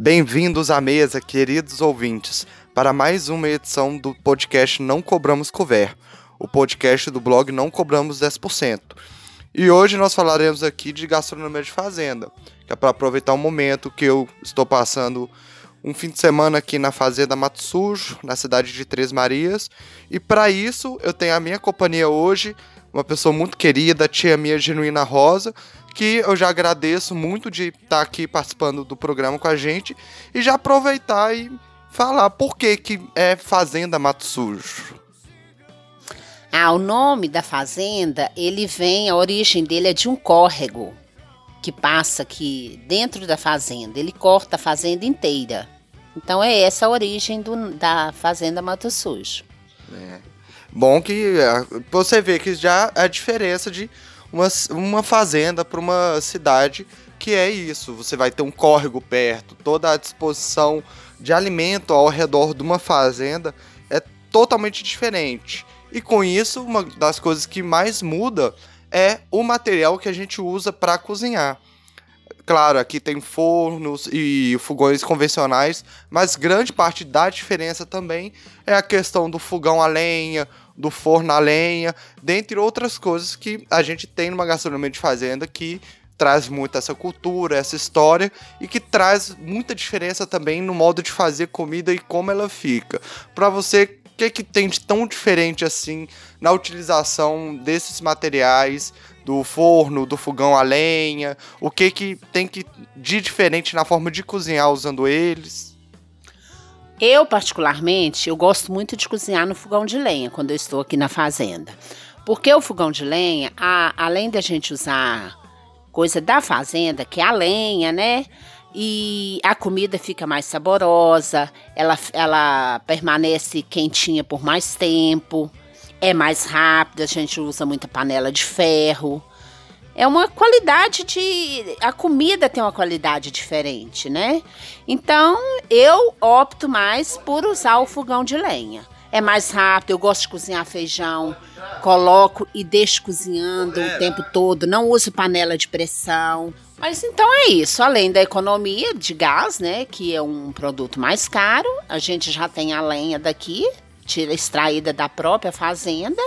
Bem-vindos à mesa, queridos ouvintes, para mais uma edição do podcast Não Cobramos Cover, o podcast do blog Não Cobramos 10%. E hoje nós falaremos aqui de gastronomia de fazenda, que é para aproveitar o momento que eu estou passando um fim de semana aqui na Fazenda Mato Sujo, na cidade de Três Marias. E para isso eu tenho a minha companhia hoje, uma pessoa muito querida, tia minha Genuína Rosa, que eu já agradeço muito de estar tá aqui participando do programa com a gente e já aproveitar e falar por que, que é Fazenda Mato Sujo. Ah, o nome da fazenda, ele vem, a origem dele é de um córrego que passa aqui dentro da fazenda. Ele corta a fazenda inteira. Então é essa a origem do, da fazenda Mato Sujo. É. Bom que é, você vê que já a diferença de uma, uma fazenda para uma cidade que é isso. Você vai ter um córrego perto, toda a disposição de alimento ao redor de uma fazenda é totalmente diferente. E com isso, uma das coisas que mais muda é o material que a gente usa para cozinhar. Claro, aqui tem fornos e fogões convencionais, mas grande parte da diferença também é a questão do fogão a lenha, do forno a lenha, dentre outras coisas que a gente tem numa gastronomia de fazenda que traz muito essa cultura, essa história e que traz muita diferença também no modo de fazer comida e como ela fica. Para você, que, que tem de tão diferente assim na utilização desses materiais, do forno, do fogão a lenha? O que, que tem que de diferente na forma de cozinhar usando eles? Eu, particularmente, eu gosto muito de cozinhar no fogão de lenha quando eu estou aqui na fazenda. Porque o fogão de lenha, a, além da gente usar coisa da fazenda, que é a lenha, né? E a comida fica mais saborosa, ela, ela permanece quentinha por mais tempo é mais rápido, a gente usa muita panela de ferro. É uma qualidade de. A comida tem uma qualidade diferente, né? Então eu opto mais por usar o fogão de lenha. É mais rápido, eu gosto de cozinhar feijão, coloco e deixo cozinhando o tempo todo, não uso panela de pressão. Mas então é isso, além da economia de gás, né, que é um produto mais caro, a gente já tem a lenha daqui, tira extraída da própria fazenda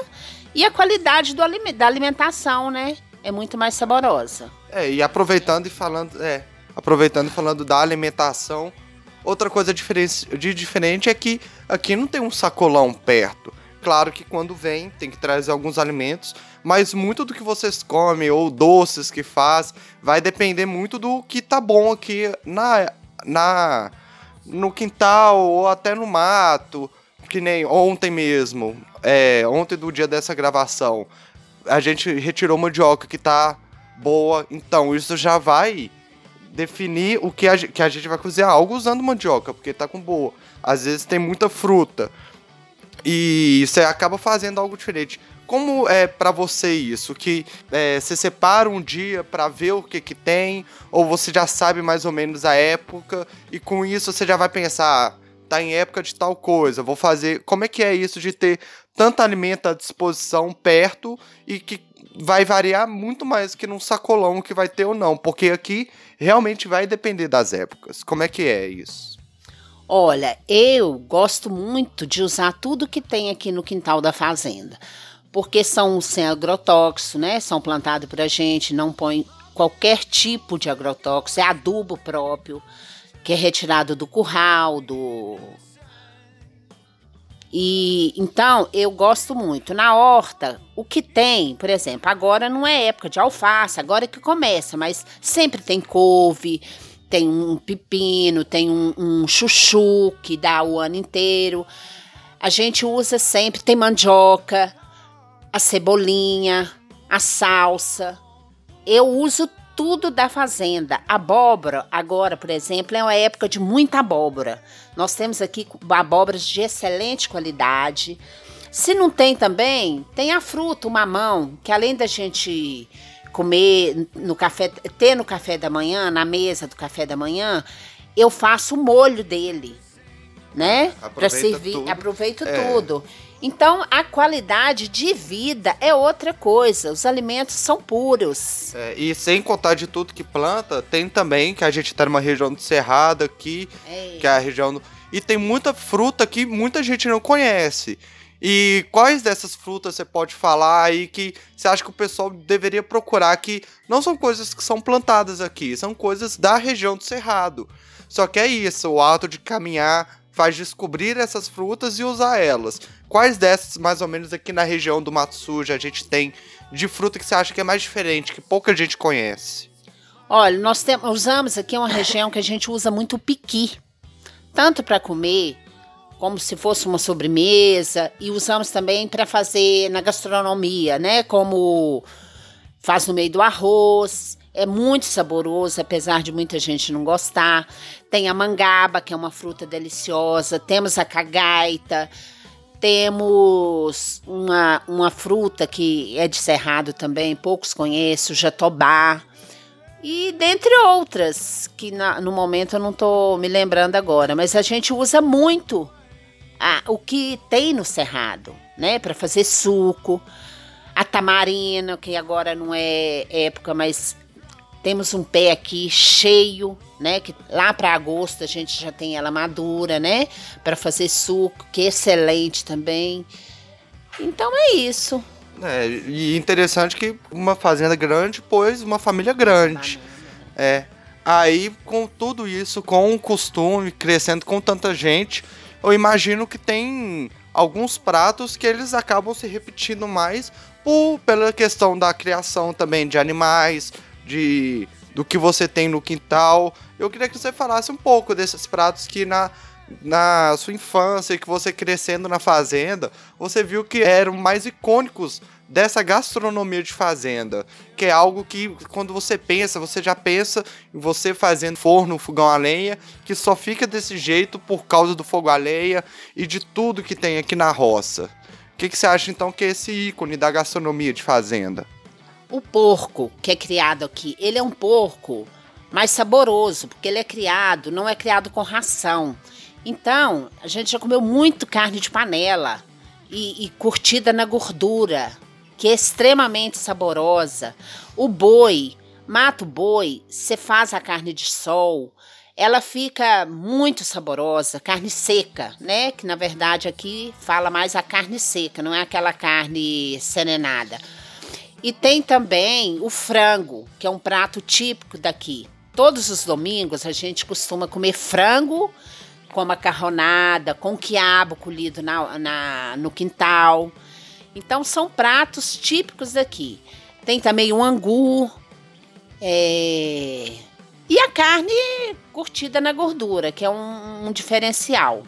e a qualidade do, da alimentação, né? É muito mais saborosa. É, e aproveitando e falando, é, aproveitando e falando da alimentação, outra coisa de diferente é que aqui não tem um sacolão perto. Claro que quando vem tem que trazer alguns alimentos, mas muito do que vocês comem ou doces que faz vai depender muito do que tá bom aqui na, na no quintal ou até no mato que nem ontem mesmo, é, ontem do dia dessa gravação, a gente retirou mandioca que tá boa, então isso já vai definir o que a, que a gente vai cozinhar algo usando mandioca, porque tá com boa. Às vezes tem muita fruta. E você acaba fazendo algo diferente. Como é para você isso? Que é, você separa um dia para ver o que que tem, ou você já sabe mais ou menos a época e com isso você já vai pensar, tá em época de tal coisa, vou fazer. Como é que é isso de ter tanto alimento à disposição perto e que vai variar muito mais que num sacolão que vai ter ou não, porque aqui realmente vai depender das épocas. Como é que é isso? Olha, eu gosto muito de usar tudo que tem aqui no quintal da fazenda, porque são sem agrotóxico, né? São plantados por a gente, não põe qualquer tipo de agrotóxico, é adubo próprio que é retirado do curral, do e então eu gosto muito. Na horta, o que tem, por exemplo, agora não é época de alface, agora é que começa, mas sempre tem couve, tem um pepino, tem um, um chuchu que dá o ano inteiro. A gente usa sempre, tem mandioca, a cebolinha, a salsa. Eu uso tudo da fazenda. Abóbora, agora, por exemplo, é uma época de muita abóbora. Nós temos aqui abóboras de excelente qualidade. Se não tem também, tem a fruta, o mamão, que além da gente comer no café, ter no café da manhã, na mesa do café da manhã, eu faço o molho dele, né? Para servir, tudo. aproveito é. tudo. Então, a qualidade de vida é outra coisa. Os alimentos são puros. É, e sem contar de tudo que planta, tem também que a gente tá numa região do Cerrado aqui, é. que é a região do... E tem muita fruta que muita gente não conhece. E quais dessas frutas você pode falar aí que você acha que o pessoal deveria procurar que não são coisas que são plantadas aqui, são coisas da região do Cerrado. Só que é isso, o ato de caminhar faz descobrir essas frutas e usar elas. Quais dessas, mais ou menos, aqui na região do Mato Sujo a gente tem de fruta que você acha que é mais diferente, que pouca gente conhece? Olha, nós temos, usamos aqui uma região que a gente usa muito piqui, tanto para comer como se fosse uma sobremesa e usamos também para fazer na gastronomia, né? Como faz no meio do arroz. É muito saboroso, apesar de muita gente não gostar. Tem a mangaba, que é uma fruta deliciosa. Temos a cagaita. Temos uma, uma fruta que é de cerrado também, poucos conhecem, o jatobá. E dentre outras, que na, no momento eu não estou me lembrando agora. Mas a gente usa muito a, o que tem no cerrado, né? Para fazer suco. A tamarina, que agora não é época, mas temos um pé aqui cheio, né? Que lá para agosto a gente já tem ela madura, né? Para fazer suco, que é excelente também. Então é isso. É, e interessante que uma fazenda grande, pois uma família grande. É. Aí, com tudo isso, com o costume, crescendo com tanta gente, eu imagino que tem alguns pratos que eles acabam se repetindo mais por, pela questão da criação também de animais, de do que você tem no quintal. Eu queria que você falasse um pouco desses pratos que na, na sua infância, que você crescendo na fazenda, você viu que eram mais icônicos dessa gastronomia de fazenda, que é algo que quando você pensa, você já pensa em você fazendo forno, fogão a lenha, que só fica desse jeito por causa do fogo a lenha e de tudo que tem aqui na roça. O que, que você acha então que é esse ícone da gastronomia de fazenda? O porco que é criado aqui, ele é um porco mais saboroso, porque ele é criado, não é criado com ração. Então, a gente já comeu muito carne de panela e, e curtida na gordura, que é extremamente saborosa. O boi, mata o boi, você faz a carne de sol, ela fica muito saborosa, carne seca, né? Que na verdade aqui fala mais a carne seca, não é aquela carne serenada. E tem também o frango, que é um prato típico daqui. Todos os domingos a gente costuma comer frango com macarronada, com quiabo colhido na, na, no quintal. Então são pratos típicos daqui. Tem também o angu. É... E a carne curtida na gordura, que é um, um diferencial.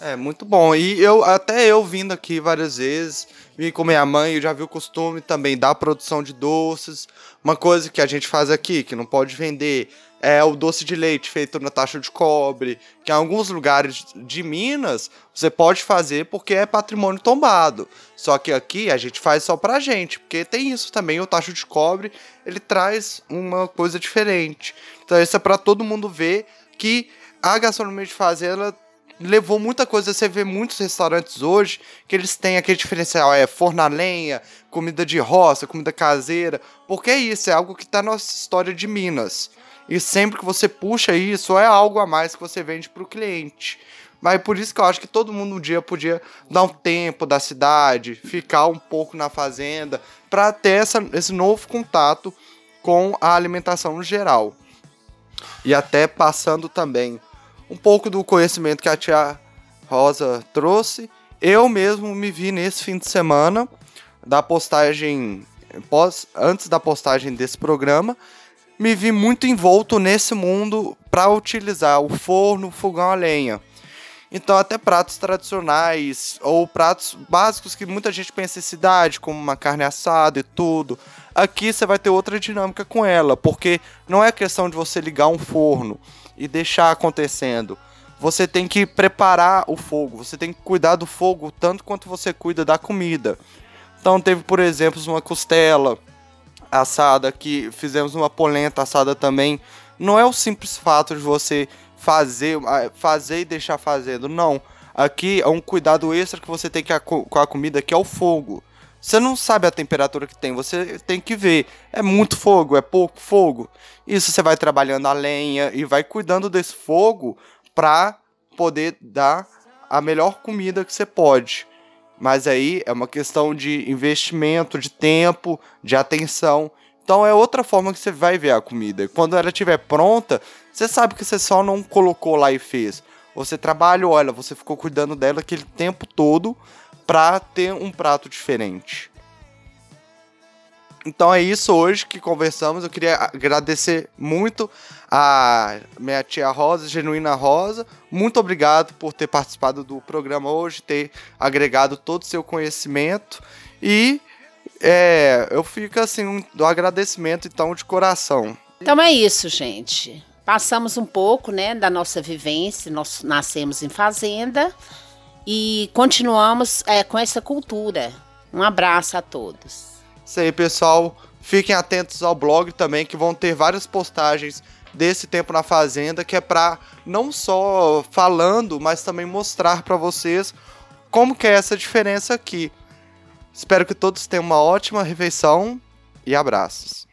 É, muito bom. E eu até eu vindo aqui várias vezes, vim com minha mãe, eu já vi o costume também da produção de doces. Uma coisa que a gente faz aqui, que não pode vender, é o doce de leite feito na taxa de cobre, que em alguns lugares de Minas você pode fazer porque é patrimônio tombado. Só que aqui a gente faz só pra gente, porque tem isso também, o taxa de cobre, ele traz uma coisa diferente. Então isso é para todo mundo ver que a gastronomia de fazenda levou muita coisa. Você vê muitos restaurantes hoje que eles têm aquele diferencial: é forno a lenha, comida de roça, comida caseira. Porque é isso, é algo que está na nossa história de Minas. E sempre que você puxa isso, é algo a mais que você vende para o cliente. Mas por isso que eu acho que todo mundo um dia podia dar um tempo da cidade, ficar um pouco na fazenda, para ter essa, esse novo contato com a alimentação no geral. E até passando também um pouco do conhecimento que a tia Rosa trouxe. Eu mesmo me vi nesse fim de semana da postagem pós, antes da postagem desse programa, me vi muito envolto nesse mundo para utilizar o forno, o fogão a lenha. Então, até pratos tradicionais ou pratos básicos que muita gente pensa em cidade, como uma carne assada e tudo. Aqui você vai ter outra dinâmica com ela, porque não é questão de você ligar um forno e deixar acontecendo. você tem que preparar o fogo, você tem que cuidar do fogo tanto quanto você cuida da comida. Então teve, por exemplo, uma costela assada que fizemos uma polenta assada também. Não é o simples fato de você fazer, fazer e deixar fazendo, não. Aqui é um cuidado extra que você tem que com a comida, que é o fogo. Você não sabe a temperatura que tem, você tem que ver. É muito fogo, é pouco fogo. Isso você vai trabalhando a lenha e vai cuidando desse fogo para poder dar a melhor comida que você pode. Mas aí é uma questão de investimento, de tempo, de atenção. Então é outra forma que você vai ver a comida. Quando ela estiver pronta, você sabe que você só não colocou lá e fez. Você trabalha, olha, você ficou cuidando dela aquele tempo todo para ter um prato diferente. Então é isso hoje que conversamos. Eu queria agradecer muito a minha tia Rosa, Genuína Rosa. Muito obrigado por ter participado do programa hoje, ter agregado todo o seu conhecimento. E é, eu fico assim, um, do agradecimento então de coração. Então é isso, gente. Passamos um pouco, né, da nossa vivência. Nós nascemos em fazenda e continuamos é, com essa cultura. Um abraço a todos. Isso aí, pessoal. Fiquem atentos ao blog também, que vão ter várias postagens desse tempo na fazenda, que é para não só falando, mas também mostrar para vocês como que é essa diferença aqui. Espero que todos tenham uma ótima refeição e abraços.